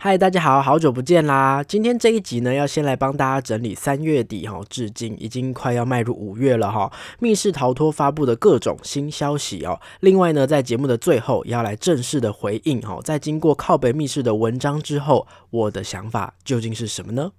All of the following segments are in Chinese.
嗨，大家好，好久不见啦！今天这一集呢，要先来帮大家整理三月底哈，至今已经快要迈入五月了哈，密室逃脱发布的各种新消息哦。另外呢，在节目的最后，要来正式的回应哈，在经过靠北密室的文章之后，我的想法究竟是什么呢？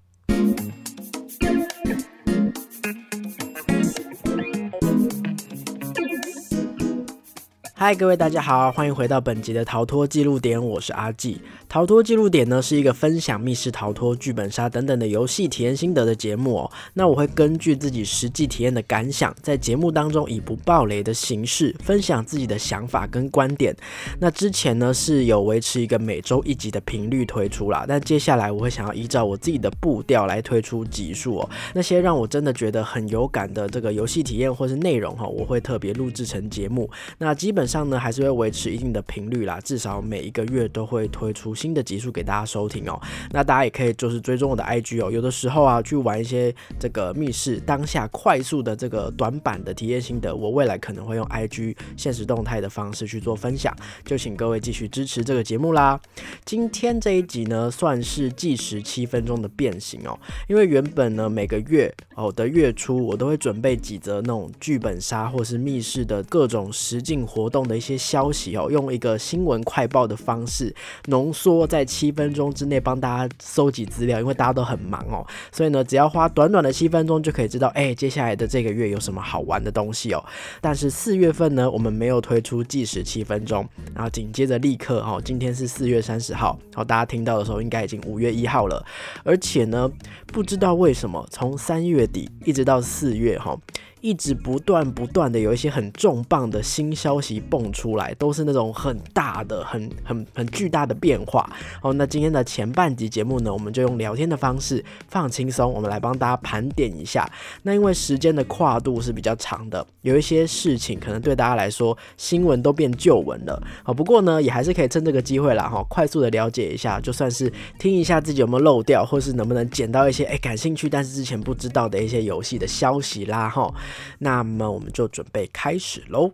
嗨，各位大家好，欢迎回到本集的逃脱记录点，我是阿纪。逃脱记录点呢是一个分享密室逃脱、剧本杀等等的游戏体验心得的节目哦。那我会根据自己实际体验的感想，在节目当中以不暴雷的形式分享自己的想法跟观点。那之前呢是有维持一个每周一集的频率推出啦，但接下来我会想要依照我自己的步调来推出集数哦。那些让我真的觉得很有感的这个游戏体验或是内容哈，我会特别录制成节目。那基本上呢，还是会维持一定的频率啦，至少每一个月都会推出新的集数给大家收听哦。那大家也可以就是追踪我的 IG 哦，有的时候啊去玩一些这个密室当下快速的这个短板的体验心得，我未来可能会用 IG 现实动态的方式去做分享，就请各位继续支持这个节目啦。今天这一集呢，算是计时七分钟的变形哦，因为原本呢每个月哦的月初我都会准备几则那种剧本杀或是密室的各种实境活动的一些。消息哦，用一个新闻快报的方式浓缩在七分钟之内帮大家搜集资料，因为大家都很忙哦，所以呢，只要花短短的七分钟就可以知道，哎，接下来的这个月有什么好玩的东西哦。但是四月份呢，我们没有推出计时七分钟，然后紧接着立刻哦，今天是四月三十号，好，大家听到的时候应该已经五月一号了，而且呢，不知道为什么从三月底一直到四月哈。一直不断不断的有一些很重磅的新消息蹦出来，都是那种很大的、很很很巨大的变化。好，那今天的前半集节目呢，我们就用聊天的方式放轻松，我们来帮大家盘点一下。那因为时间的跨度是比较长的，有一些事情可能对大家来说新闻都变旧闻了。好，不过呢，也还是可以趁这个机会啦，哈，快速的了解一下，就算是听一下自己有没有漏掉，或是能不能捡到一些哎感兴趣但是之前不知道的一些游戏的消息啦，哈。那么我们就准备开始喽。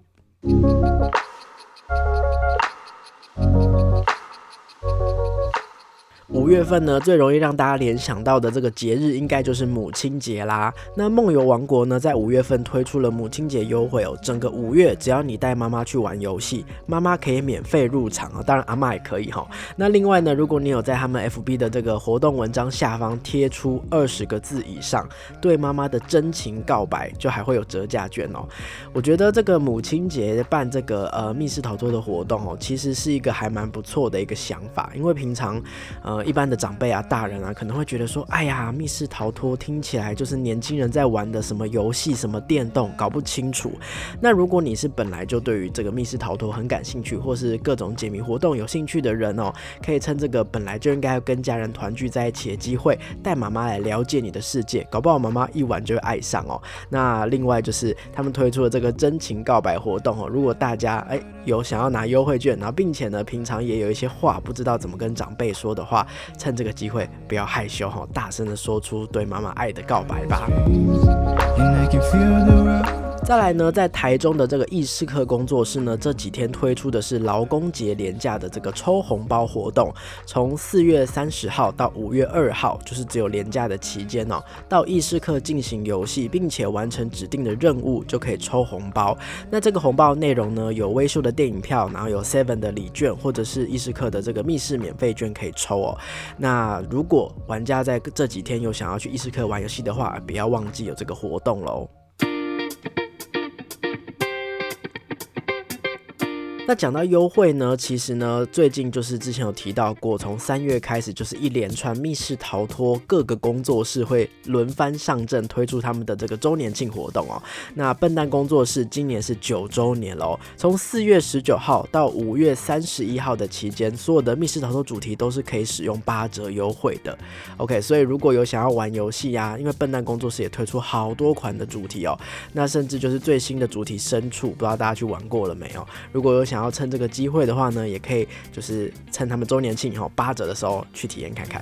五月份呢，最容易让大家联想到的这个节日，应该就是母亲节啦。那梦游王国呢，在五月份推出了母亲节优惠哦，整个五月只要你带妈妈去玩游戏，妈妈可以免费入场啊，当然阿妈也可以哈。那另外呢，如果你有在他们 FB 的这个活动文章下方贴出二十个字以上对妈妈的真情告白，就还会有折价券哦。我觉得这个母亲节办这个呃密室逃脱的活动哦，其实是一个还蛮不错的一个想法，因为平常呃。一般的长辈啊、大人啊，可能会觉得说，哎呀，密室逃脱听起来就是年轻人在玩的什么游戏、什么电动，搞不清楚。那如果你是本来就对于这个密室逃脱很感兴趣，或是各种解谜活动有兴趣的人哦，可以趁这个本来就应该跟家人团聚在一起的机会，带妈妈来了解你的世界，搞不好妈妈一玩就会爱上哦。那另外就是他们推出的这个真情告白活动哦，如果大家哎有想要拿优惠券，然后并且呢平常也有一些话不知道怎么跟长辈说的话。趁这个机会，不要害羞哈，大声的说出对妈妈爱的告白吧。再来呢，在台中的这个易事客工作室呢，这几天推出的是劳工节廉价的这个抽红包活动，从四月三十号到五月二号，就是只有廉价的期间哦，到易事客进行游戏，并且完成指定的任务，就可以抽红包。那这个红包内容呢，有微秀的电影票，然后有 Seven 的礼券，或者是易事客的这个密室免费券可以抽哦。那如果玩家在这几天有想要去易事客玩游戏的话，不要忘记有这个活动喽。那讲到优惠呢，其实呢，最近就是之前有提到过，从三月开始就是一连串密室逃脱各个工作室会轮番上阵推出他们的这个周年庆活动哦。那笨蛋工作室今年是九周年喽，从四月十九号到五月三十一号的期间，所有的密室逃脱主题都是可以使用八折优惠的。OK，所以如果有想要玩游戏呀，因为笨蛋工作室也推出好多款的主题哦，那甚至就是最新的主题深处，不知道大家去玩过了没有？如果有想想要趁这个机会的话呢，也可以就是趁他们周年庆以后八折的时候去体验看看。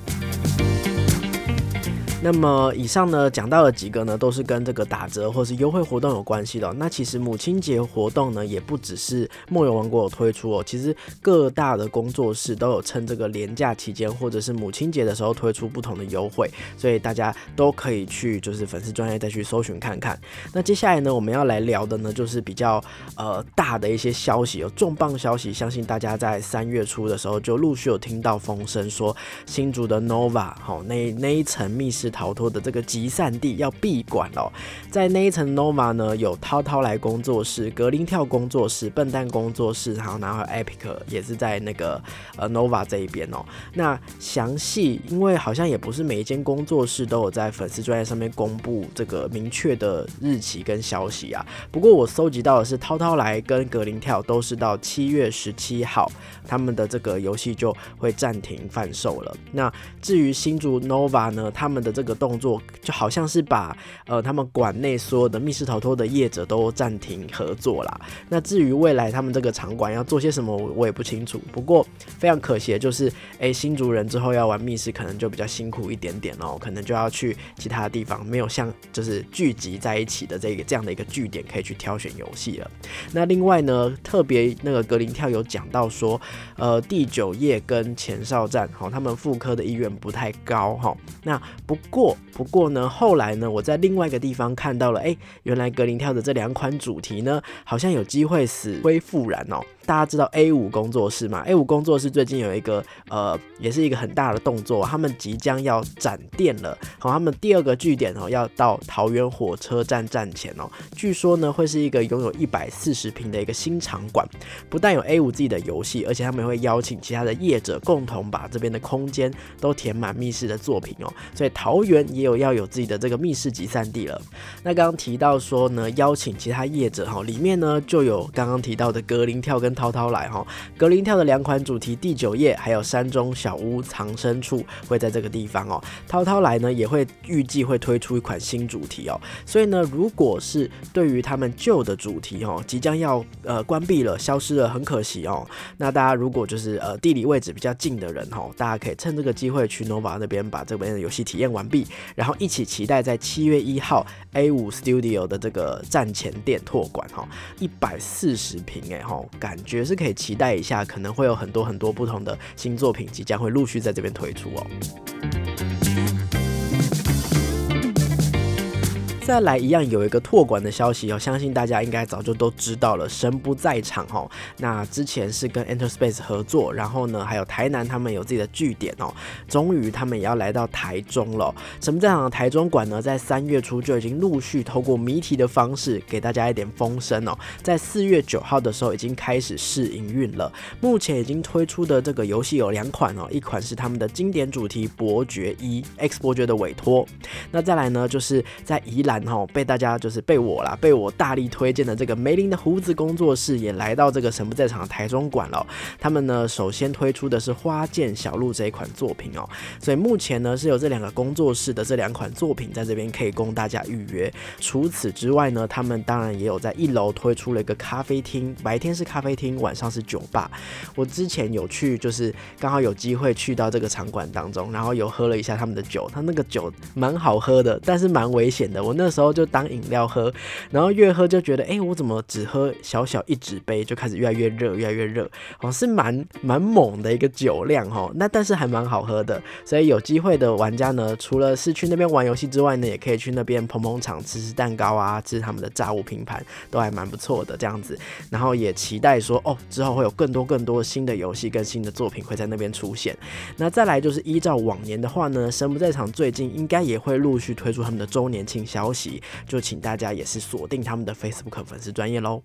那么以上呢讲到了几个呢，都是跟这个打折或是优惠活动有关系的。那其实母亲节活动呢，也不只是梦游王国有推出哦，其实各大的工作室都有趁这个廉价期间或者是母亲节的时候推出不同的优惠，所以大家都可以去就是粉丝专业再去搜寻看看。那接下来呢，我们要来聊的呢，就是比较呃大的一些消息，有重磅消息，相信大家在三月初的时候就陆续有听到风声，说新竹的 Nova 好那那一层密室。逃脱的这个集散地要闭馆了，在那一层 Nova 呢，有涛涛来工作室、格林跳工作室、笨蛋工作室，然后然后 Epic 也是在那个呃 Nova 这一边哦。那详细，因为好像也不是每一间工作室都有在粉丝专页上面公布这个明确的日期跟消息啊。不过我搜集到的是，涛涛来跟格林跳都是到七月十七号，他们的这个游戏就会暂停贩售了。那至于新竹 Nova 呢，他们的这个动作就好像是把呃他们馆内所有的密室逃脱的业者都暂停合作啦。那至于未来他们这个场馆要做些什么，我我也不清楚。不过非常可惜的就是，哎，新竹人之后要玩密室可能就比较辛苦一点点哦，可能就要去其他地方，没有像就是聚集在一起的这个这样的一个据点可以去挑选游戏了。那另外呢，特别那个格林跳有讲到说，呃，第九页跟前哨站哈，他们复刻的意愿不太高哈。那不过，不过呢，后来呢，我在另外一个地方看到了，哎，原来格林跳的这两款主题呢，好像有机会死灰复燃哦。大家知道 A 五工作室嘛？A 五工作室最近有一个呃，也是一个很大的动作，他们即将要展店了。好，他们第二个据点哦，要到桃园火车站站前哦。据说呢，会是一个拥有一百四十平的一个新场馆，不但有 A 五自己的游戏，而且他们会邀请其他的业者共同把这边的空间都填满密室的作品哦。所以桃园也有要有自己的这个密室集散地了。那刚刚提到说呢，邀请其他业者哈，里面呢就有刚刚提到的格林跳跟涛涛来哈，格林跳的两款主题第九页，还有山中小屋藏身处会在这个地方哦。涛涛来呢也会预计会推出一款新主题哦，所以呢，如果是对于他们旧的主题哦，即将要呃关闭了、消失了，很可惜哦。那大家如果就是呃地理位置比较近的人哦，大家可以趁这个机会去 Nova 那边把这边的游戏体验完毕，然后一起期待在七月一号 A 五 Studio 的这个站前店拓馆哈，一百四十平哎哈，感。觉是可以期待一下，可能会有很多很多不同的新作品即将会陆续在这边推出哦。再来一样有一个拓管的消息哦，相信大家应该早就都知道了，神不在场哦。那之前是跟 Enter Space 合作，然后呢，还有台南他们有自己的据点哦。终于他们也要来到台中了。神不在场的台中馆呢，在三月初就已经陆续透过谜题的方式给大家一点风声哦。在四月九号的时候已经开始试营运了。目前已经推出的这个游戏有两款哦，一款是他们的经典主题伯爵一 X 伯爵的委托，那再来呢，就是在宜兰。然后被大家就是被我啦，被我大力推荐的这个梅林的胡子工作室也来到这个神不在场的台中馆了。他们呢首先推出的是花见小路这一款作品哦，所以目前呢是有这两个工作室的这两款作品在这边可以供大家预约。除此之外呢，他们当然也有在一楼推出了一个咖啡厅，白天是咖啡厅，晚上是酒吧。我之前有去，就是刚好有机会去到这个场馆当中，然后有喝了一下他们的酒，他那个酒蛮好喝的，但是蛮危险的。我那 那时候就当饮料喝，然后越喝就觉得，哎，我怎么只喝小小一纸杯就开始越来越热，越来越热，哦，是蛮蛮猛的一个酒量哈。那但是还蛮好喝的，所以有机会的玩家呢，除了是去那边玩游戏之外呢，也可以去那边捧捧场，吃吃蛋糕啊，吃他们的炸物拼盘，都还蛮不错的这样子。然后也期待说，哦，之后会有更多更多新的游戏跟新的作品会在那边出现。那再来就是依照往年的话呢，神不在场最近应该也会陆续推出他们的周年庆消。就请大家也是锁定他们的 Facebook 粉丝专业喽。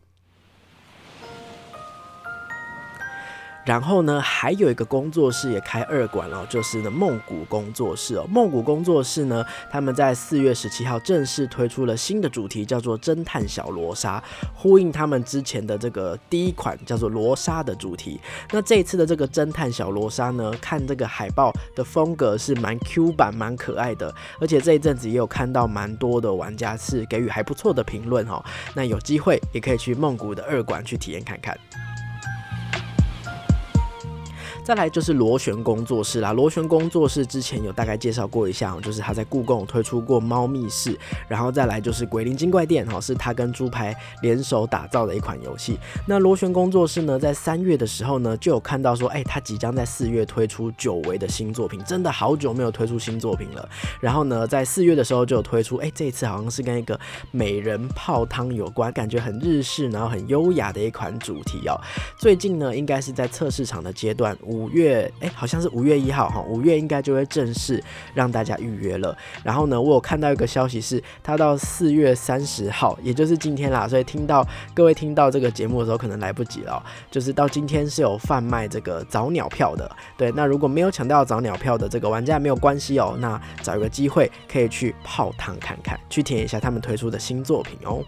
然后呢，还有一个工作室也开二馆了，就是呢梦谷工作室哦。梦谷工作室呢，他们在四月十七号正式推出了新的主题，叫做侦探小罗莎，呼应他们之前的这个第一款叫做罗莎的主题。那这一次的这个侦探小罗莎呢，看这个海报的风格是蛮 Q 版、蛮可爱的，而且这一阵子也有看到蛮多的玩家是给予还不错的评论哦。那有机会也可以去梦谷的二馆去体验看看。再来就是螺旋工作室啦，螺旋工作室之前有大概介绍过一下，就是他在故宫推出过猫密室，然后再来就是鬼灵精怪店，哈，是他跟猪排联手打造的一款游戏。那螺旋工作室呢，在三月的时候呢，就有看到说，哎，他即将在四月推出久违的新作品，真的好久没有推出新作品了。然后呢，在四月的时候就有推出，哎，这一次好像是跟一个美人泡汤有关，感觉很日式，然后很优雅的一款主题哦。最近呢，应该是在测试场的阶段，五月，哎，好像是五月一号哈，五月应该就会正式让大家预约了。然后呢，我有看到一个消息是，它到四月三十号，也就是今天啦，所以听到各位听到这个节目的时候，可能来不及了。就是到今天是有贩卖这个早鸟票的，对。那如果没有抢到早鸟票的这个玩家没有关系哦，那找一个机会可以去泡汤看看，去体验一下他们推出的新作品哦。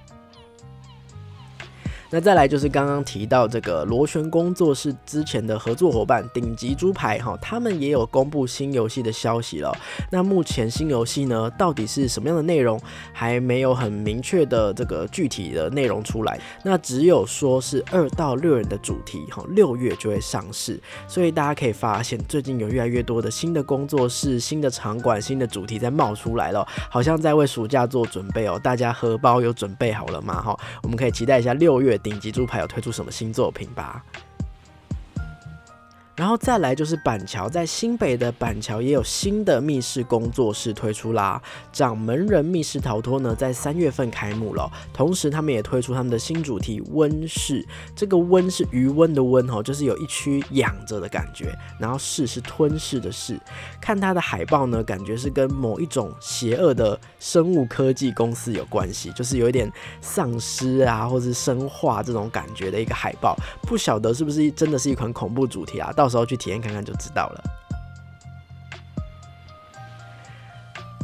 那再来就是刚刚提到这个螺旋工作室之前的合作伙伴顶级猪排哈，他们也有公布新游戏的消息了。那目前新游戏呢，到底是什么样的内容，还没有很明确的这个具体的内容出来。那只有说是二到六人的主题哈，六月就会上市。所以大家可以发现，最近有越来越多的新的工作室、新的场馆、新的主题在冒出来了，好像在为暑假做准备哦。大家荷包有准备好了吗？哈，我们可以期待一下六月。顶级猪排有推出什么新作品吧？然后再来就是板桥，在新北的板桥也有新的密室工作室推出啦。掌门人密室逃脱呢，在三月份开幕了，同时他们也推出他们的新主题温室。这个温是余温的温哦，就是有一区养着的感觉。然后室是吞噬的室。看它的海报呢，感觉是跟某一种邪恶的生物科技公司有关系，就是有一点丧尸啊，或是生化这种感觉的一个海报。不晓得是不是真的是一款恐怖主题啊？到时候去体验看看就知道了。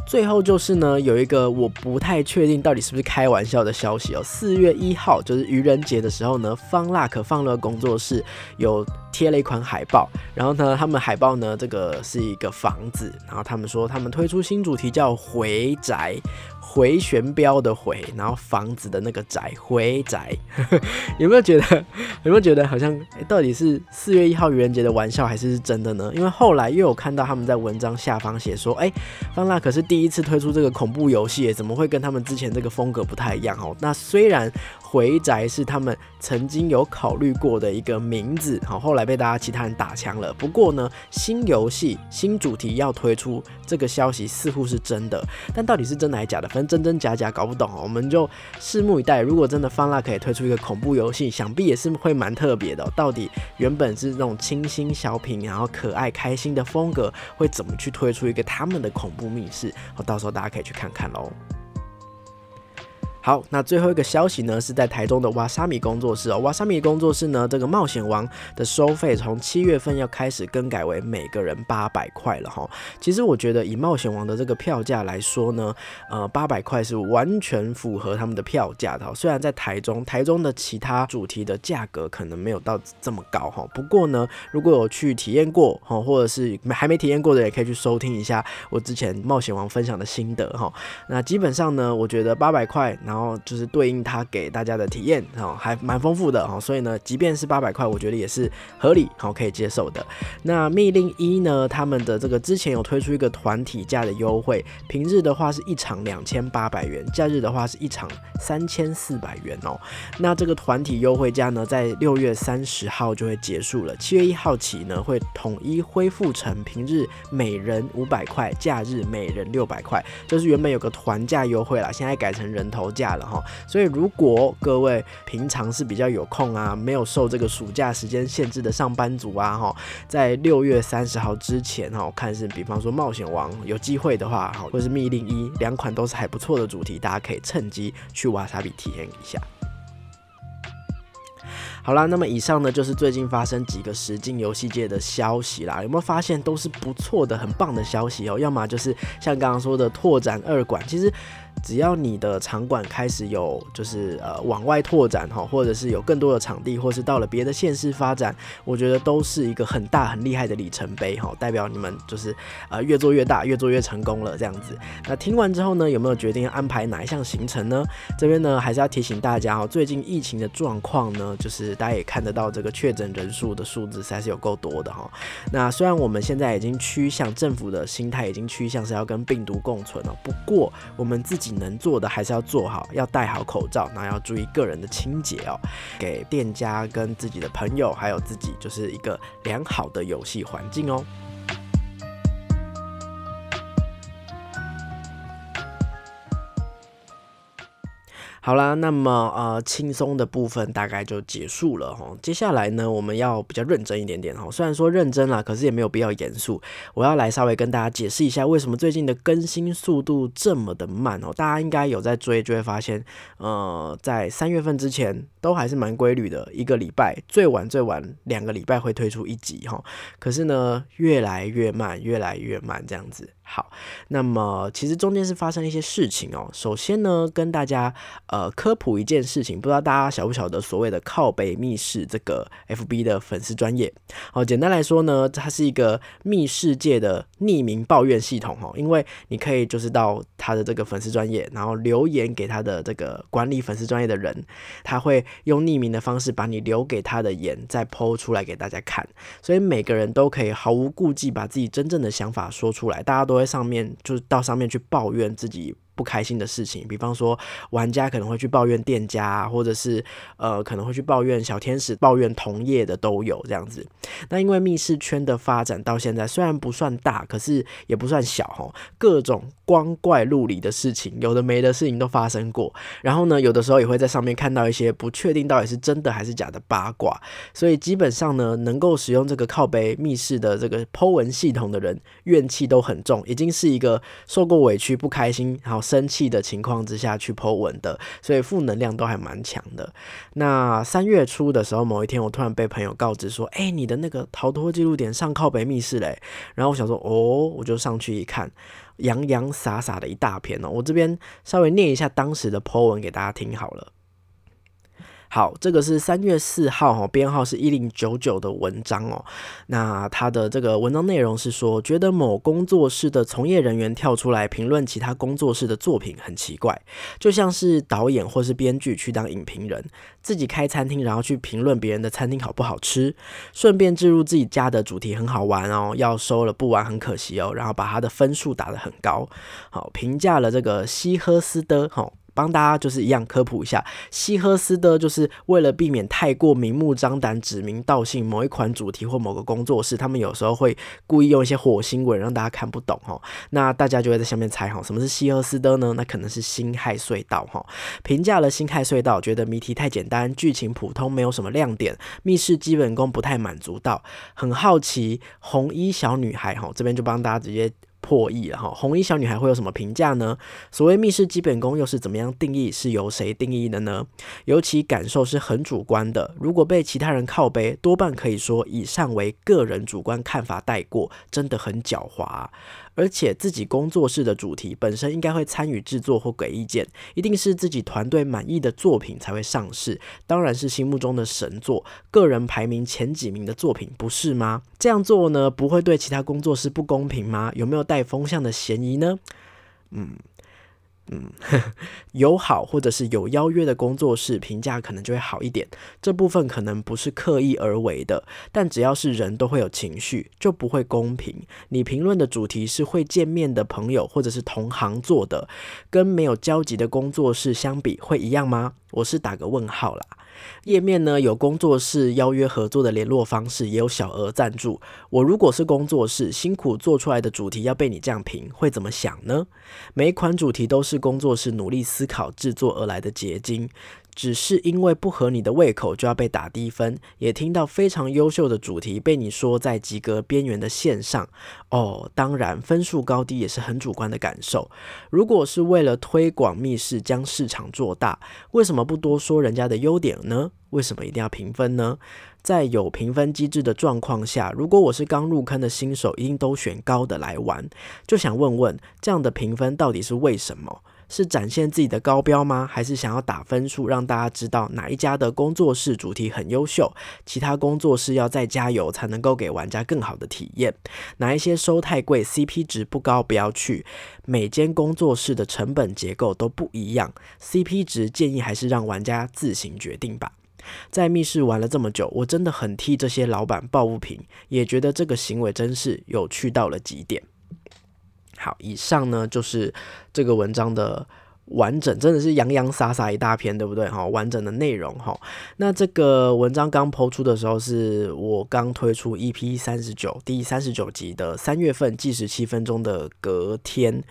最后就是呢，有一个我不太确定到底是不是开玩笑的消息哦。四月一号就是愚人节的时候呢，方腊可放乐工作室有贴了一款海报，然后呢，他们海报呢这个是一个房子，然后他们说他们推出新主题叫回宅。回旋镖的回，然后房子的那个宅回宅，有没有觉得有没有觉得好像到底是四月一号愚人节的玩笑，还是是真的呢？因为后来又有看到他们在文章下方写说，哎，方腊可是第一次推出这个恐怖游戏，怎么会跟他们之前这个风格不太一样哦？那虽然。回宅是他们曾经有考虑过的一个名字，好，后来被大家其他人打枪了。不过呢，新游戏新主题要推出，这个消息似乎是真的，但到底是真的还是假的，反正真真假假搞不懂，我们就拭目以待。如果真的方腊可以推出一个恐怖游戏，想必也是会蛮特别的。到底原本是那种清新小品，然后可爱开心的风格，会怎么去推出一个他们的恐怖密室？好，到时候大家可以去看看喽。好，那最后一个消息呢，是在台中的瓦萨米工作室哦。瓦萨米工作室呢，这个冒险王的收费从七月份要开始更改为每个人八百块了哈。其实我觉得以冒险王的这个票价来说呢，呃，八百块是完全符合他们的票价的。虽然在台中，台中的其他主题的价格可能没有到这么高哈。不过呢，如果有去体验过哈，或者是还没体验过的，也可以去收听一下我之前冒险王分享的心得哈。那基本上呢，我觉得八百块，然后然后就是对应他给大家的体验，哦，还蛮丰富的哦，所以呢，即便是八百块，我觉得也是合理，好可以接受的。那密令一呢，他们的这个之前有推出一个团体价的优惠，平日的话是一场两千八百元，假日的话是一场三千四百元哦。那这个团体优惠价呢，在六月三十号就会结束了，七月一号起呢，会统一恢复成平日每人五百块，假日每人六百块，就是原本有个团价优惠啦，现在改成人头价。了哈，所以如果各位平常是比较有空啊，没有受这个暑假时间限制的上班族啊，哈，在六月三十号之前哈，看是比方说冒险王有机会的话，哈，或是密令一两款都是还不错的主题，大家可以趁机去瓦萨比体验一下。好啦，那么以上呢就是最近发生几个实境游戏界的消息啦，有没有发现都是不错的、很棒的消息哦？要么就是像刚刚说的拓展二馆，其实。只要你的场馆开始有就是呃往外拓展哈，或者是有更多的场地，或是到了别的县市发展，我觉得都是一个很大很厉害的里程碑哈，代表你们就是呃越做越大，越做越成功了这样子。那听完之后呢，有没有决定安排哪一项行程呢？这边呢还是要提醒大家哦，最近疫情的状况呢，就是大家也看得到这个确诊人数的数字实在是有够多的哈。那虽然我们现在已经趋向政府的心态已经趋向是要跟病毒共存了，不过我们自己能做的还是要做好，要戴好口罩，那要注意个人的清洁哦，给店家跟自己的朋友还有自己就是一个良好的游戏环境哦。好啦，那么呃，轻松的部分大概就结束了哈。接下来呢，我们要比较认真一点点哈。虽然说认真啦，可是也没有必要严肃。我要来稍微跟大家解释一下，为什么最近的更新速度这么的慢哦。大家应该有在追，就会发现，呃，在三月份之前都还是蛮规律的，一个礼拜最晚最晚两个礼拜会推出一集哈。可是呢，越来越慢，越来越慢这样子。好，那么其实中间是发生了一些事情哦。首先呢，跟大家呃科普一件事情，不知道大家晓不晓得所谓的靠北密室这个 FB 的粉丝专业。好，简单来说呢，它是一个密室界的匿名抱怨系统哈。因为你可以就是到他的这个粉丝专业，然后留言给他的这个管理粉丝专业的人，他会用匿名的方式把你留给他的言再剖出来给大家看，所以每个人都可以毫无顾忌把自己真正的想法说出来，大家都。在上面就是到上面去抱怨自己。不开心的事情，比方说玩家可能会去抱怨店家，或者是呃可能会去抱怨小天使、抱怨同业的都有这样子。那因为密室圈的发展到现在虽然不算大，可是也不算小哈，各种光怪陆离的事情，有的没的事情都发生过。然后呢，有的时候也会在上面看到一些不确定到底是真的还是假的八卦。所以基本上呢，能够使用这个靠背密室的这个 Po 文系统的人，怨气都很重，已经是一个受过委屈、不开心，然后。生气的情况之下去 Po 文的，所以负能量都还蛮强的。那三月初的时候，某一天我突然被朋友告知说：“哎，你的那个逃脱记录点上靠北密室嘞。”然后我想说：“哦，我就上去一看，洋洋洒洒的一大片哦。”我这边稍微念一下当时的 Po 文给大家听好了。好，这个是三月四号哈，编号是一零九九的文章哦。那他的这个文章内容是说，觉得某工作室的从业人员跳出来评论其他工作室的作品很奇怪，就像是导演或是编剧去当影评人，自己开餐厅然后去评论别人的餐厅好不好吃，顺便置入自己家的主题很好玩哦，要收了不玩很可惜哦，然后把他的分数打得很高，好评价了这个西赫斯的哈。帮大家就是一样科普一下，西赫斯的，就是为了避免太过明目张胆、指名道姓某一款主题或某个工作室，他们有时候会故意用一些火星文让大家看不懂哈。那大家就会在下面猜哈，什么是西赫斯的呢？那可能是辛亥隧道哈。评价了辛亥隧道，觉得谜题太简单，剧情普通，没有什么亮点，密室基本功不太满足到，很好奇红衣小女孩哈，这边就帮大家直接。破译了哈，红衣小女孩会有什么评价呢？所谓密室基本功又是怎么样定义？是由谁定义的呢？尤其感受是很主观的，如果被其他人靠背，多半可以说以上为个人主观看法带过，真的很狡猾。而且自己工作室的主题本身应该会参与制作或给意见，一定是自己团队满意的作品才会上市，当然是心目中的神作，个人排名前几名的作品，不是吗？这样做呢，不会对其他工作室不公平吗？有没有带风向的嫌疑呢？嗯。嗯，友好或者是有邀约的工作室评价可能就会好一点，这部分可能不是刻意而为的，但只要是人都会有情绪，就不会公平。你评论的主题是会见面的朋友或者是同行做的，跟没有交集的工作室相比，会一样吗？我是打个问号啦。页面呢有工作室邀约合作的联络方式，也有小额赞助。我如果是工作室，辛苦做出来的主题要被你这样评，会怎么想呢？每一款主题都是工作室努力思考制作而来的结晶。只是因为不合你的胃口就要被打低分，也听到非常优秀的主题被你说在及格边缘的线上哦。当然，分数高低也是很主观的感受。如果是为了推广密室将市场做大，为什么不多说人家的优点呢？为什么一定要评分呢？在有评分机制的状况下，如果我是刚入坑的新手，一定都选高的来玩。就想问问，这样的评分到底是为什么？是展现自己的高标吗？还是想要打分数，让大家知道哪一家的工作室主题很优秀，其他工作室要再加油才能够给玩家更好的体验？哪一些收太贵，CP 值不高，不要去。每间工作室的成本结构都不一样，CP 值建议还是让玩家自行决定吧。在密室玩了这么久，我真的很替这些老板抱不平，也觉得这个行为真是有趣到了极点。好，以上呢就是这个文章的完整，真的是洋洋洒洒一大篇，对不对？哈，完整的内容哈。那这个文章刚抛出的时候，是我刚推出 EP 三十九第三十九集的三月份计时七分钟的隔天，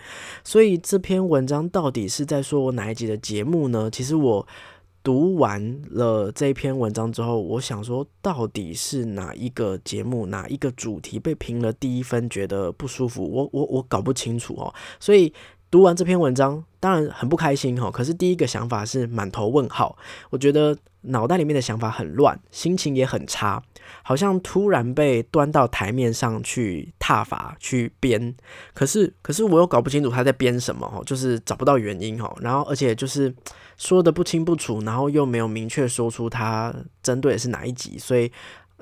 所以这篇文章到底是在说我哪一集的节目呢？其实我。读完了这篇文章之后，我想说，到底是哪一个节目、哪一个主题被评了第一分，觉得不舒服？我我我搞不清楚哦。所以读完这篇文章，当然很不开心哈。可是第一个想法是满头问号，我觉得脑袋里面的想法很乱，心情也很差，好像突然被端到台面上去踏伐、去编。可是可是我又搞不清楚他在编什么哦，就是找不到原因哦。然后而且就是。说的不清不楚，然后又没有明确说出他针对的是哪一集，所以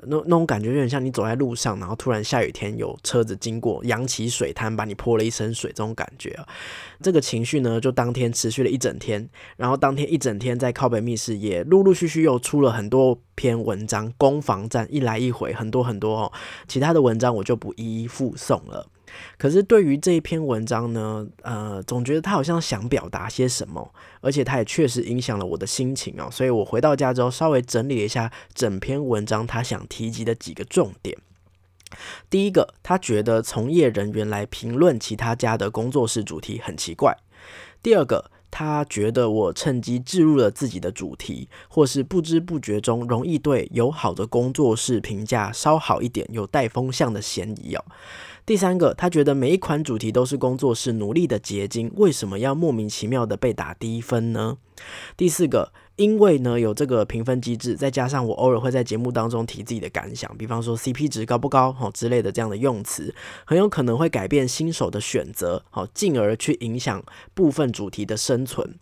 那那种感觉有点像你走在路上，然后突然下雨天有车子经过，扬起水滩把你泼了一身水，这种感觉啊，这个情绪呢就当天持续了一整天，然后当天一整天在靠北密室也陆陆续续又出了很多篇文章，攻防战一来一回，很多很多哦，其他的文章我就不一一附送了。可是对于这一篇文章呢，呃，总觉得他好像想表达些什么，而且他也确实影响了我的心情哦。所以我回到家之后，稍微整理了一下整篇文章他想提及的几个重点。第一个，他觉得从业人员来评论其他家的工作室主题很奇怪。第二个，他觉得我趁机置入了自己的主题，或是不知不觉中容易对友好的工作室评价稍好一点，有带风向的嫌疑哦。第三个，他觉得每一款主题都是工作室努力的结晶，为什么要莫名其妙的被打低分呢？第四个，因为呢有这个评分机制，再加上我偶尔会在节目当中提自己的感想，比方说 CP 值高不高，好之类的这样的用词，很有可能会改变新手的选择，好，进而去影响部分主题的生存。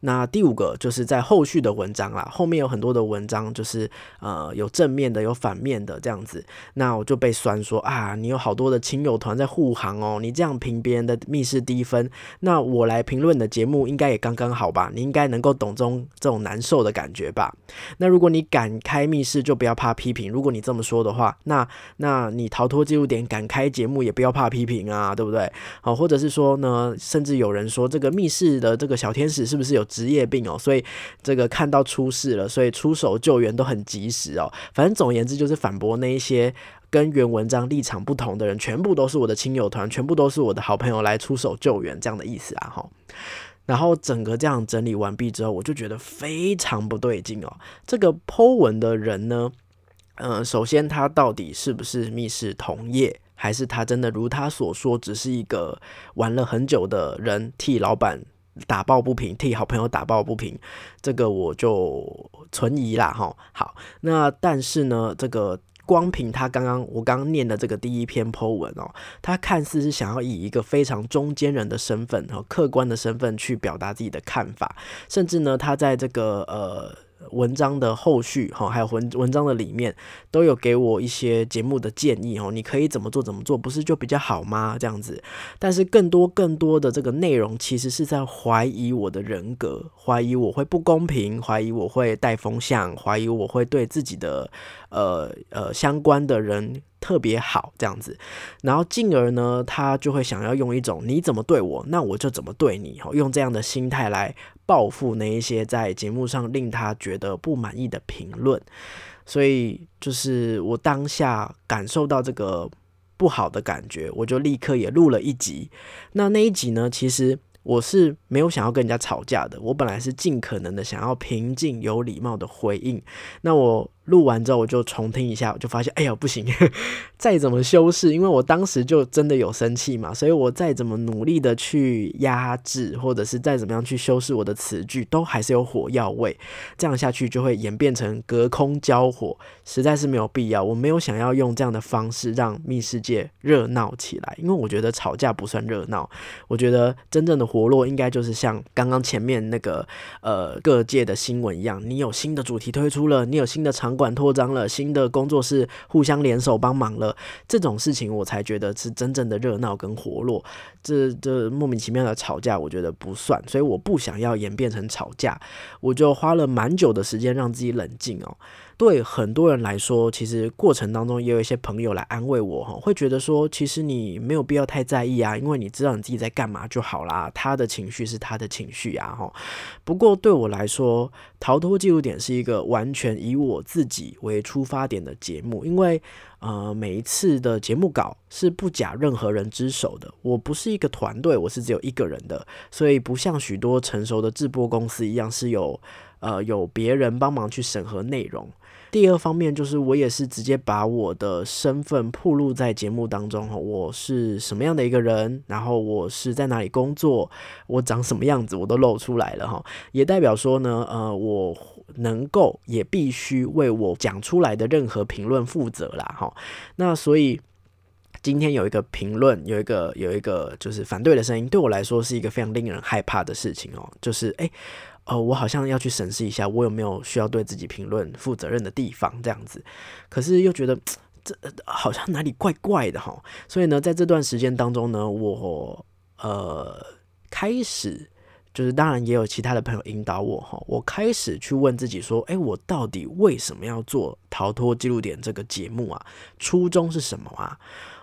那第五个就是在后续的文章啦，后面有很多的文章，就是呃有正面的，有反面的这样子。那我就被酸说啊，你有好多的亲友团在护航哦，你这样评别人的密室低分，那我来评论的节目应该也刚刚好吧？你应该能够懂中这种难受的感觉吧？那如果你敢开密室，就不要怕批评。如果你这么说的话，那那你逃脱记录点敢开节目，也不要怕批评啊，对不对？好，或者是说呢，甚至有人说这个密室的这个小天使是不是有？职业病哦，所以这个看到出事了，所以出手救援都很及时哦。反正总而言之，就是反驳那一些跟原文章立场不同的人，全部都是我的亲友团，全部都是我的好朋友来出手救援这样的意思啊哈。然后整个这样整理完毕之后，我就觉得非常不对劲哦。这个剖文的人呢，嗯，首先他到底是不是密室同业，还是他真的如他所说，只是一个玩了很久的人替老板？打抱不平，替好朋友打抱不平，这个我就存疑啦哈。好，那但是呢，这个光凭他刚刚我刚刚念的这个第一篇 Po 文哦，他看似是想要以一个非常中间人的身份和客观的身份去表达自己的看法，甚至呢，他在这个呃。文章的后续哈，还有文文章的里面都有给我一些节目的建议哦，你可以怎么做怎么做，不是就比较好吗？这样子，但是更多更多的这个内容其实是在怀疑我的人格，怀疑我会不公平，怀疑我会带风向，怀疑我会对自己的呃呃相关的人。特别好这样子，然后进而呢，他就会想要用一种你怎么对我，那我就怎么对你，用这样的心态来报复那一些在节目上令他觉得不满意的评论。所以就是我当下感受到这个不好的感觉，我就立刻也录了一集。那那一集呢，其实我是没有想要跟人家吵架的，我本来是尽可能的想要平静有礼貌的回应。那我。录完之后我就重听一下，我就发现，哎呀，不行，再怎么修饰，因为我当时就真的有生气嘛，所以我再怎么努力的去压制，或者是再怎么样去修饰我的词句，都还是有火药味。这样下去就会演变成隔空交火，实在是没有必要。我没有想要用这样的方式让密世界热闹起来，因为我觉得吵架不算热闹。我觉得真正的活络应该就是像刚刚前面那个呃各界的新闻一样，你有新的主题推出了，你有新的场管扩张了，新的工作室互相联手帮忙了，这种事情我才觉得是真正的热闹跟活络。这这莫名其妙的吵架，我觉得不算，所以我不想要演变成吵架，我就花了蛮久的时间让自己冷静哦。对很多人来说，其实过程当中也有一些朋友来安慰我哈，会觉得说，其实你没有必要太在意啊，因为你知道你自己在干嘛就好啦。他的情绪是他的情绪啊哈。不过对我来说，逃脱记录点是一个完全以我自己为出发点的节目，因为呃每一次的节目稿是不假任何人之手的，我不是一个团队，我是只有一个人的，所以不像许多成熟的制播公司一样是有呃有别人帮忙去审核内容。第二方面就是，我也是直接把我的身份暴露在节目当中哈，我是什么样的一个人，然后我是在哪里工作，我长什么样子，我都露出来了哈，也代表说呢，呃，我能够也必须为我讲出来的任何评论负责啦哈。那所以今天有一个评论，有一个有一个就是反对的声音，对我来说是一个非常令人害怕的事情哦，就是诶。哦，我好像要去审视一下，我有没有需要对自己评论负责任的地方，这样子。可是又觉得这好像哪里怪怪的哈。所以呢，在这段时间当中呢，我呃开始就是，当然也有其他的朋友引导我哈。我开始去问自己说，哎，我到底为什么要做《逃脱记录点》这个节目啊？初衷是什么啊？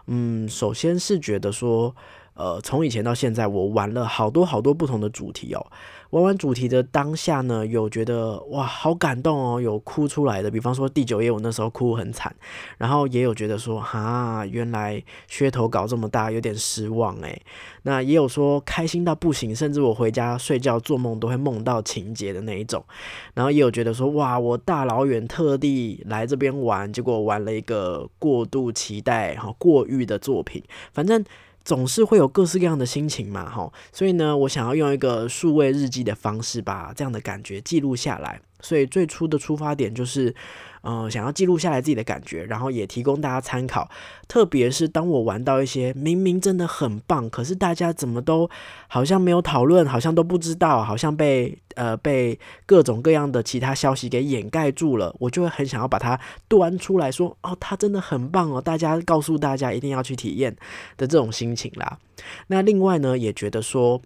嗯，首先是觉得说，呃，从以前到现在，我玩了好多好多不同的主题哦。玩完主题的当下呢，有觉得哇好感动哦，有哭出来的，比方说第九页我那时候哭很惨，然后也有觉得说哈原来噱头搞这么大，有点失望诶。那也有说开心到不行，甚至我回家睡觉做梦都会梦到情节的那一种，然后也有觉得说哇我大老远特地来这边玩，结果玩了一个过度期待哈过誉的作品，反正。总是会有各式各样的心情嘛，哈，所以呢，我想要用一个数位日记的方式把这样的感觉记录下来。所以最初的出发点就是，呃，想要记录下来自己的感觉，然后也提供大家参考。特别是当我玩到一些明明真的很棒，可是大家怎么都好像没有讨论，好像都不知道，好像被呃被各种各样的其他消息给掩盖住了，我就会很想要把它端出来说，哦，它真的很棒哦，大家告诉大家一定要去体验的这种心情啦。那另外呢，也觉得说。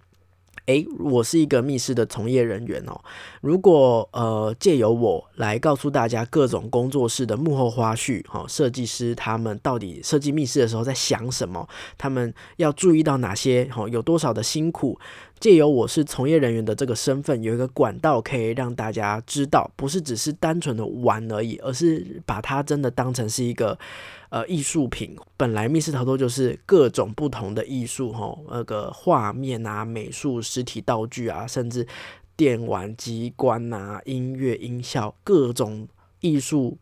诶，我是一个密室的从业人员哦。如果呃借由我来告诉大家各种工作室的幕后花絮，哈，设计师他们到底设计密室的时候在想什么，他们要注意到哪些，哈，有多少的辛苦。借由我是从业人员的这个身份，有一个管道可以让大家知道，不是只是单纯的玩而已，而是把它真的当成是一个呃艺术品。本来密室逃脱就是各种不同的艺术，哈，那个画面啊、美术、实体道具啊，甚至电玩机关啊、音乐音效，各种艺术。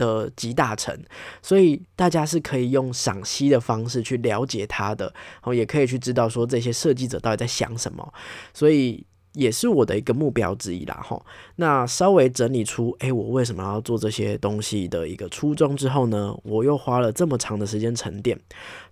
的集大成，所以大家是可以用赏析的方式去了解它的，然后也可以去知道说这些设计者到底在想什么，所以也是我的一个目标之一啦。哈，那稍微整理出，诶，我为什么要做这些东西的一个初衷之后呢，我又花了这么长的时间沉淀，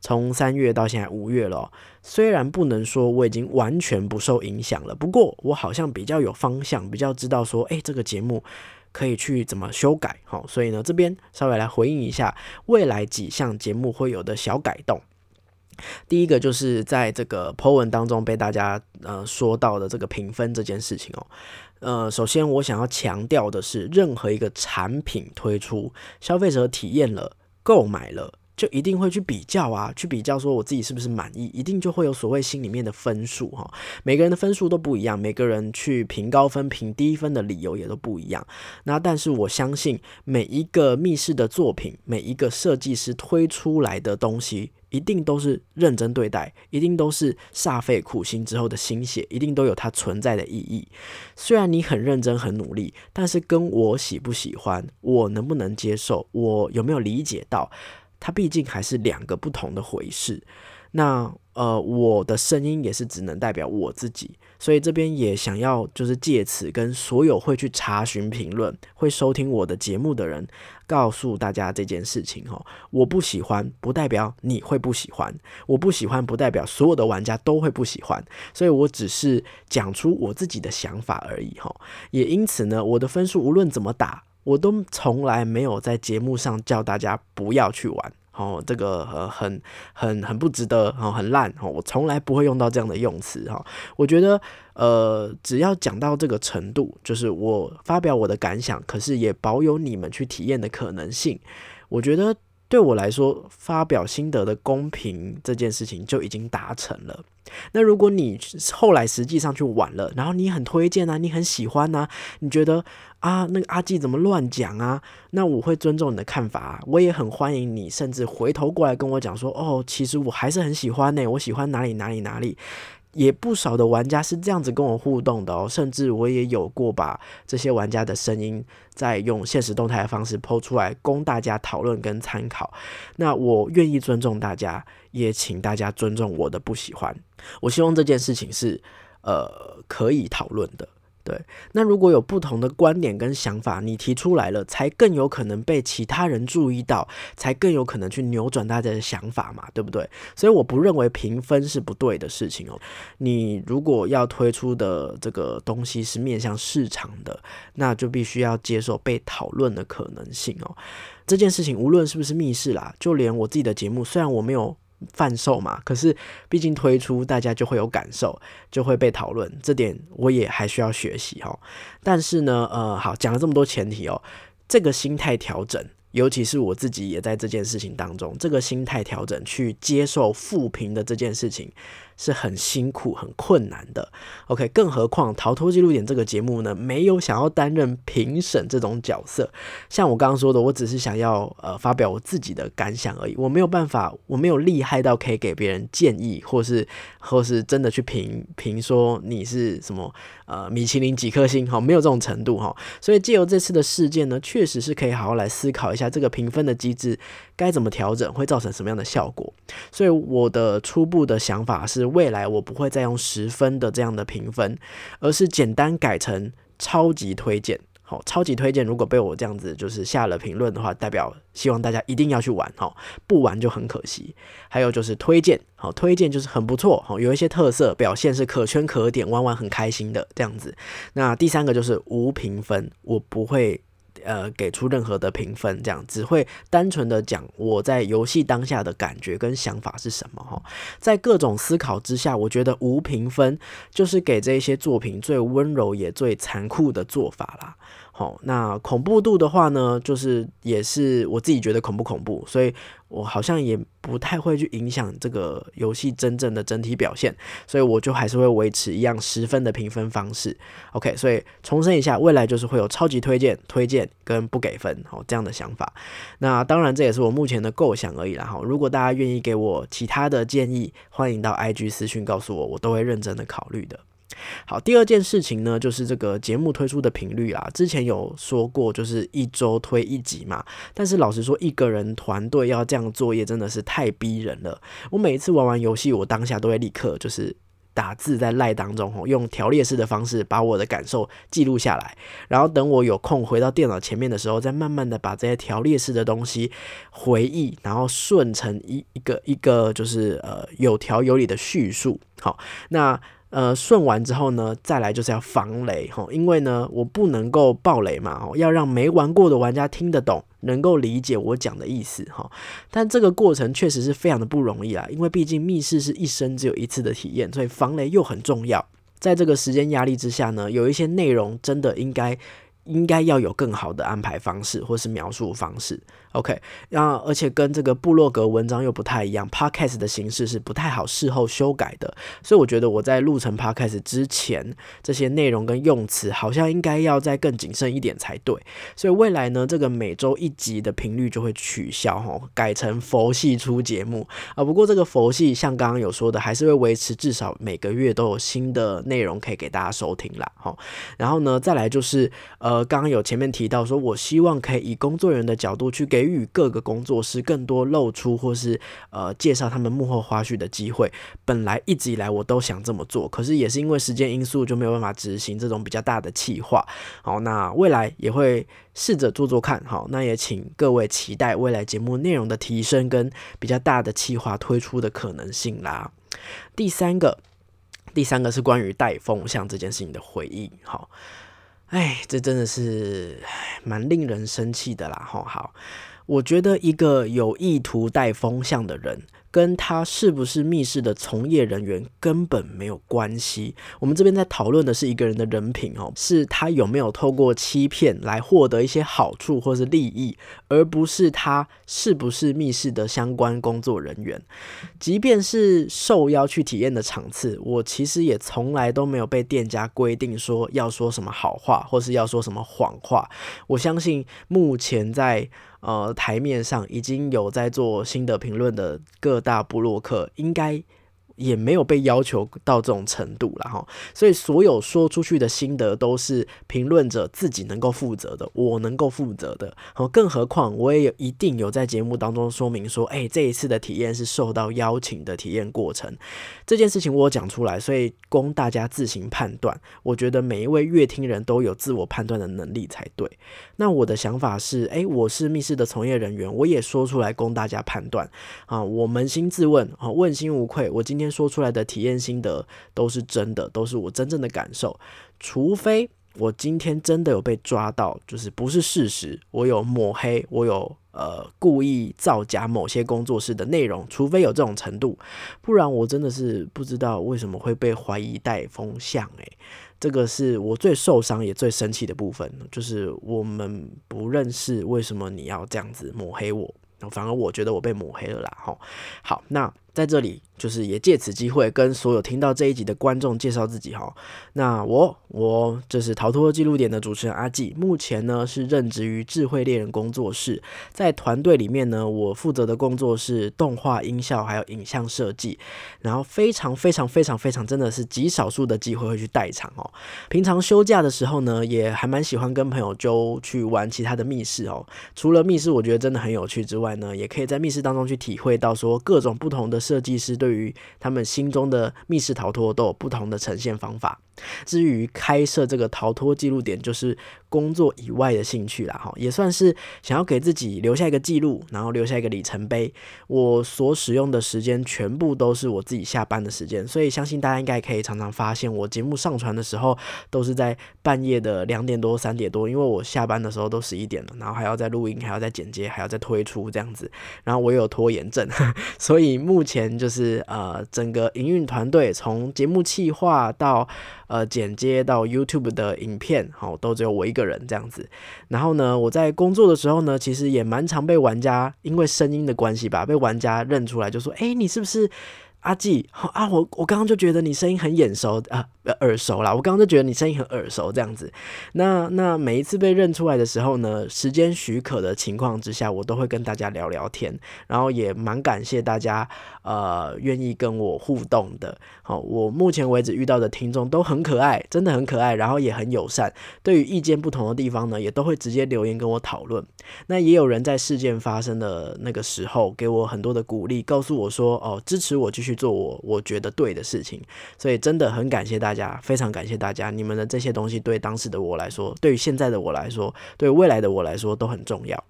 从三月到现在五月了，虽然不能说我已经完全不受影响了，不过我好像比较有方向，比较知道说，诶，这个节目。可以去怎么修改？好，所以呢，这边稍微来回应一下未来几项节目会有的小改动。第一个就是在这个 Po 文当中被大家呃说到的这个评分这件事情哦。呃，首先我想要强调的是，任何一个产品推出，消费者体验了、购买了。就一定会去比较啊，去比较说我自己是不是满意，一定就会有所谓心里面的分数哈。每个人的分数都不一样，每个人去评高分、评低分的理由也都不一样。那但是我相信每一个密室的作品，每一个设计师推出来的东西。一定都是认真对待，一定都是煞费苦心之后的心血，一定都有它存在的意义。虽然你很认真、很努力，但是跟我喜不喜欢，我能不能接受，我有没有理解到，它毕竟还是两个不同的回事。那呃，我的声音也是只能代表我自己，所以这边也想要就是借此跟所有会去查询评论、会收听我的节目的人，告诉大家这件事情哈。我不喜欢，不代表你会不喜欢；我不喜欢，不代表所有的玩家都会不喜欢。所以我只是讲出我自己的想法而已哈。也因此呢，我的分数无论怎么打，我都从来没有在节目上叫大家不要去玩。哦，这个呃很很很不值得，哦很烂，哦我从来不会用到这样的用词哈。我觉得呃只要讲到这个程度，就是我发表我的感想，可是也保有你们去体验的可能性。我觉得对我来说，发表心得的公平这件事情就已经达成了。那如果你后来实际上去玩了，然后你很推荐啊，你很喜欢啊，你觉得？啊，那个阿纪怎么乱讲啊？那我会尊重你的看法，我也很欢迎你，甚至回头过来跟我讲说，哦，其实我还是很喜欢呢，我喜欢哪里哪里哪里。也不少的玩家是这样子跟我互动的哦，甚至我也有过把这些玩家的声音再用现实动态的方式抛出来，供大家讨论跟参考。那我愿意尊重大家，也请大家尊重我的不喜欢。我希望这件事情是呃可以讨论的。对，那如果有不同的观点跟想法，你提出来了，才更有可能被其他人注意到，才更有可能去扭转大家的想法嘛，对不对？所以我不认为评分是不对的事情哦。你如果要推出的这个东西是面向市场的，那就必须要接受被讨论的可能性哦。这件事情无论是不是密室啦，就连我自己的节目，虽然我没有。贩售嘛，可是毕竟推出，大家就会有感受，就会被讨论，这点我也还需要学习哈。但是呢，呃，好，讲了这么多前提哦，这个心态调整。尤其是我自己也在这件事情当中，这个心态调整去接受负评的这件事情是很辛苦、很困难的。OK，更何况《逃脱记录点》这个节目呢，没有想要担任评审这种角色。像我刚刚说的，我只是想要呃发表我自己的感想而已，我没有办法，我没有厉害到可以给别人建议，或是或是真的去评评说你是什么。呃，米其林几颗星哈，没有这种程度哈，所以借由这次的事件呢，确实是可以好好来思考一下这个评分的机制该怎么调整，会造成什么样的效果。所以我的初步的想法是，未来我不会再用十分的这样的评分，而是简单改成超级推荐。好，超级推荐！如果被我这样子就是下了评论的话，代表希望大家一定要去玩哈，不玩就很可惜。还有就是推荐，好，推荐就是很不错，好，有一些特色表现是可圈可点，玩玩很开心的这样子。那第三个就是无评分，我不会。呃，给出任何的评分，这样只会单纯的讲我在游戏当下的感觉跟想法是什么哈。在各种思考之下，我觉得无评分就是给这些作品最温柔也最残酷的做法啦。好，那恐怖度的话呢，就是也是我自己觉得恐不恐怖，所以我好像也不太会去影响这个游戏真正的整体表现，所以我就还是会维持一样十分的评分方式。OK，所以重申一下，未来就是会有超级推荐、推荐跟不给分，好这样的想法。那当然这也是我目前的构想而已啦。哈，如果大家愿意给我其他的建议，欢迎到 IG 私讯告诉我，我都会认真的考虑的。好，第二件事情呢，就是这个节目推出的频率啊。之前有说过，就是一周推一集嘛。但是老实说，一个人团队要这样作业，真的是太逼人了。我每一次玩完游戏，我当下都会立刻就是打字在赖当中，用条列式的方式把我的感受记录下来。然后等我有空回到电脑前面的时候，再慢慢的把这些条列式的东西回忆，然后顺成一一个一个就是呃有条有理的叙述。好，那。呃，顺完之后呢，再来就是要防雷哈，因为呢，我不能够爆雷嘛，要让没玩过的玩家听得懂，能够理解我讲的意思哈。但这个过程确实是非常的不容易啊，因为毕竟密室是一生只有一次的体验，所以防雷又很重要。在这个时间压力之下呢，有一些内容真的应该应该要有更好的安排方式或是描述方式。OK，那而且跟这个部落格文章又不太一样，Podcast 的形式是不太好事后修改的，所以我觉得我在录成 Podcast 之前，这些内容跟用词好像应该要再更谨慎一点才对。所以未来呢，这个每周一集的频率就会取消哈，改成佛系出节目啊。不过这个佛系像刚刚有说的，还是会维持至少每个月都有新的内容可以给大家收听啦。哈。然后呢，再来就是呃，刚刚有前面提到说，我希望可以以工作人员的角度去给。与各个工作室更多露出或是呃介绍他们幕后花絮的机会。本来一直以来我都想这么做，可是也是因为时间因素就没有办法执行这种比较大的企划。好，那未来也会试着做做看。好，那也请各位期待未来节目内容的提升跟比较大的企划推出的可能性啦。第三个，第三个是关于带风向这件事情的回忆。好，哎，这真的是蛮令人生气的啦。好好。我觉得一个有意图带风向的人。跟他是不是密室的从业人员根本没有关系。我们这边在讨论的是一个人的人品哦，是他有没有透过欺骗来获得一些好处或是利益，而不是他是不是密室的相关工作人员。即便是受邀去体验的场次，我其实也从来都没有被店家规定说要说什么好话，或是要说什么谎话。我相信目前在。呃，台面上已经有在做新的评论的各大部落客，应该。也没有被要求到这种程度了哈，所以所有说出去的心得都是评论者自己能够负责的，我能够负责的。好，更何况我也有一定有在节目当中说明说，哎，这一次的体验是受到邀请的体验过程，这件事情我讲出来，所以供大家自行判断。我觉得每一位乐听人都有自我判断的能力才对。那我的想法是，哎，我是密室的从业人员，我也说出来供大家判断啊。我扪心自问啊，问心无愧，我今天。说出来的体验心得都是真的，都是我真正的感受。除非我今天真的有被抓到，就是不是事实，我有抹黑，我有呃故意造假某些工作室的内容，除非有这种程度，不然我真的是不知道为什么会被怀疑带风向。诶，这个是我最受伤也最生气的部分，就是我们不认识，为什么你要这样子抹黑我？反而我觉得我被抹黑了啦。吼，好，那。在这里，就是也借此机会跟所有听到这一集的观众介绍自己哈。那我我这是逃脱记录点的主持人阿纪，目前呢是任职于智慧猎人工作室，在团队里面呢，我负责的工作是动画、音效还有影像设计。然后非常非常非常非常真的是极少数的机会会去代场哦。平常休假的时候呢，也还蛮喜欢跟朋友就去玩其他的密室哦。除了密室我觉得真的很有趣之外呢，也可以在密室当中去体会到说各种不同的。设计师对于他们心中的密室逃脱都有不同的呈现方法。至于开设这个逃脱记录点，就是工作以外的兴趣啦，哈，也算是想要给自己留下一个记录，然后留下一个里程碑。我所使用的时间全部都是我自己下班的时间，所以相信大家应该可以常常发现，我节目上传的时候都是在半夜的两点多、三点多，因为我下班的时候都十一点了，然后还要再录音，还要再剪接，还要再推出这样子。然后我有拖延症，所以目前就是呃，整个营运团队从节目企划到呃，剪接到 YouTube 的影片，好，都只有我一个人这样子。然后呢，我在工作的时候呢，其实也蛮常被玩家因为声音的关系吧，被玩家认出来，就说：“哎，你是不是？”阿纪，啊，我我刚刚就觉得你声音很眼熟啊，耳熟啦。我刚刚就觉得你声音很耳熟，这样子。那那每一次被认出来的时候呢，时间许可的情况之下，我都会跟大家聊聊天，然后也蛮感谢大家呃愿意跟我互动的。好，我目前为止遇到的听众都很可爱，真的很可爱，然后也很友善。对于意见不同的地方呢，也都会直接留言跟我讨论。那也有人在事件发生的那个时候给我很多的鼓励，告诉我说哦，支持我继续。做我我觉得对的事情，所以真的很感谢大家，非常感谢大家，你们的这些东西对当时的我来说，对于现在的我来说，对未来的我来说都很重要。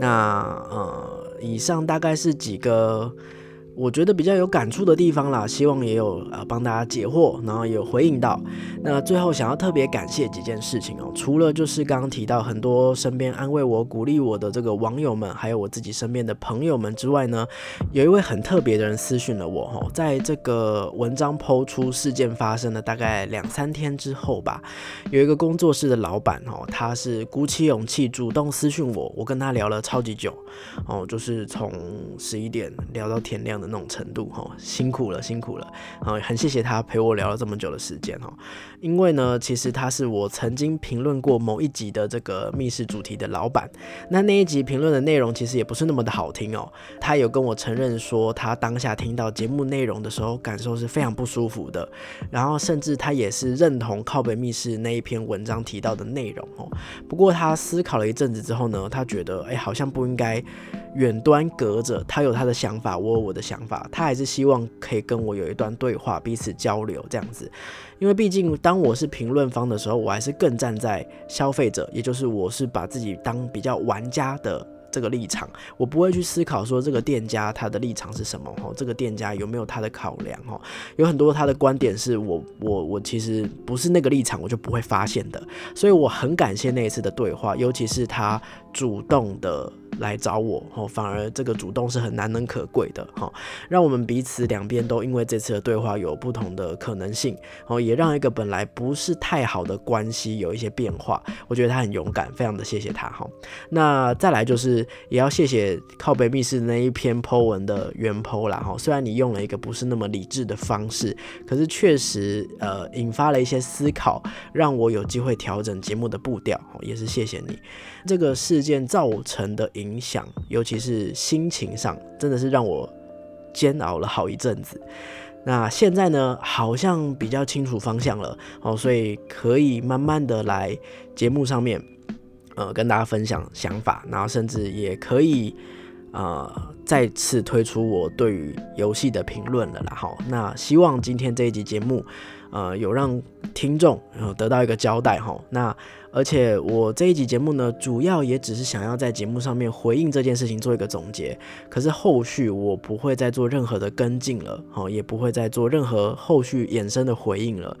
那呃，以上大概是几个。我觉得比较有感触的地方啦，希望也有呃帮大家解惑，然后也有回应到。那最后想要特别感谢几件事情哦，除了就是刚刚提到很多身边安慰我、鼓励我的这个网友们，还有我自己身边的朋友们之外呢，有一位很特别的人私讯了我哈，在这个文章抛出事件发生的大概两三天之后吧，有一个工作室的老板哦，他是鼓起勇气主动私讯我，我跟他聊了超级久哦，就是从十一点聊到天亮的。那种程度哈，辛苦了，辛苦了，啊，很谢谢他陪我聊了这么久的时间哈。因为呢，其实他是我曾经评论过某一集的这个密室主题的老板。那那一集评论的内容其实也不是那么的好听哦。他有跟我承认说，他当下听到节目内容的时候，感受是非常不舒服的。然后甚至他也是认同靠北密室那一篇文章提到的内容哦。不过他思考了一阵子之后呢，他觉得哎，好像不应该远端隔着。他有他的想法，我有我的想想法，他还是希望可以跟我有一段对话，彼此交流这样子。因为毕竟，当我是评论方的时候，我还是更站在消费者，也就是我是把自己当比较玩家的这个立场，我不会去思考说这个店家他的立场是什么哈，这个店家有没有他的考量哈，有很多他的观点是我我我其实不是那个立场，我就不会发现的，所以我很感谢那一次的对话，尤其是他主动的。来找我哦，反而这个主动是很难能可贵的哈，让我们彼此两边都因为这次的对话有不同的可能性哦，也让一个本来不是太好的关系有一些变化。我觉得他很勇敢，非常的谢谢他哈。那再来就是也要谢谢靠北密室那一篇 Po 文的原 Po 啦哈，虽然你用了一个不是那么理智的方式，可是确实呃引发了一些思考，让我有机会调整节目的步调，也是谢谢你。这个事件造成的影响，尤其是心情上，真的是让我煎熬了好一阵子。那现在呢，好像比较清楚方向了哦，所以可以慢慢的来节目上面，呃，跟大家分享想法，然后甚至也可以呃再次推出我对于游戏的评论了啦。好，那希望今天这一集节目，呃，有让听众得到一个交代哈。那而且我这一集节目呢，主要也只是想要在节目上面回应这件事情，做一个总结。可是后续我不会再做任何的跟进了，好，也不会再做任何后续衍生的回应了。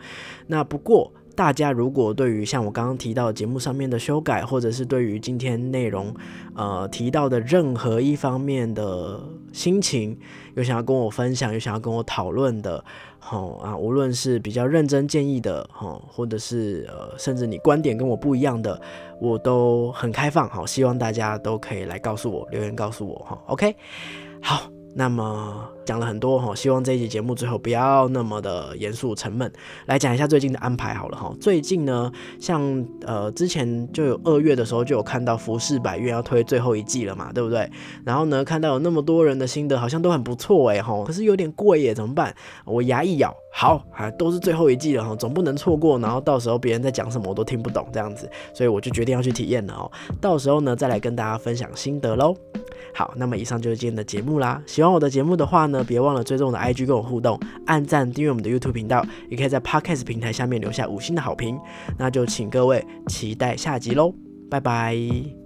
那不过大家如果对于像我刚刚提到节目上面的修改，或者是对于今天内容呃提到的任何一方面的心情，有想要跟我分享，有想要跟我讨论的。好啊，无论是比较认真建议的，哈，或者是呃，甚至你观点跟我不一样的，我都很开放，好，希望大家都可以来告诉我，留言告诉我，哈，OK，好。那么讲了很多哈，希望这一集节目最后不要那么的严肃沉闷，来讲一下最近的安排好了哈。最近呢，像呃之前就有二月的时候就有看到《服饰百越》要推最后一季了嘛，对不对？然后呢，看到有那么多人的心得，好像都很不错哎哈，可是有点贵耶，怎么办？我牙一咬，好啊，都是最后一季了哈，总不能错过，然后到时候别人在讲什么我都听不懂这样子，所以我就决定要去体验了哦。到时候呢，再来跟大家分享心得喽。好，那么以上就是今天的节目啦。喜欢我的节目的话呢，别忘了追踪我的 IG 跟我互动，按赞订阅我们的 YouTube 频道，也可以在 Podcast 平台下面留下五星的好评。那就请各位期待下集喽，拜拜。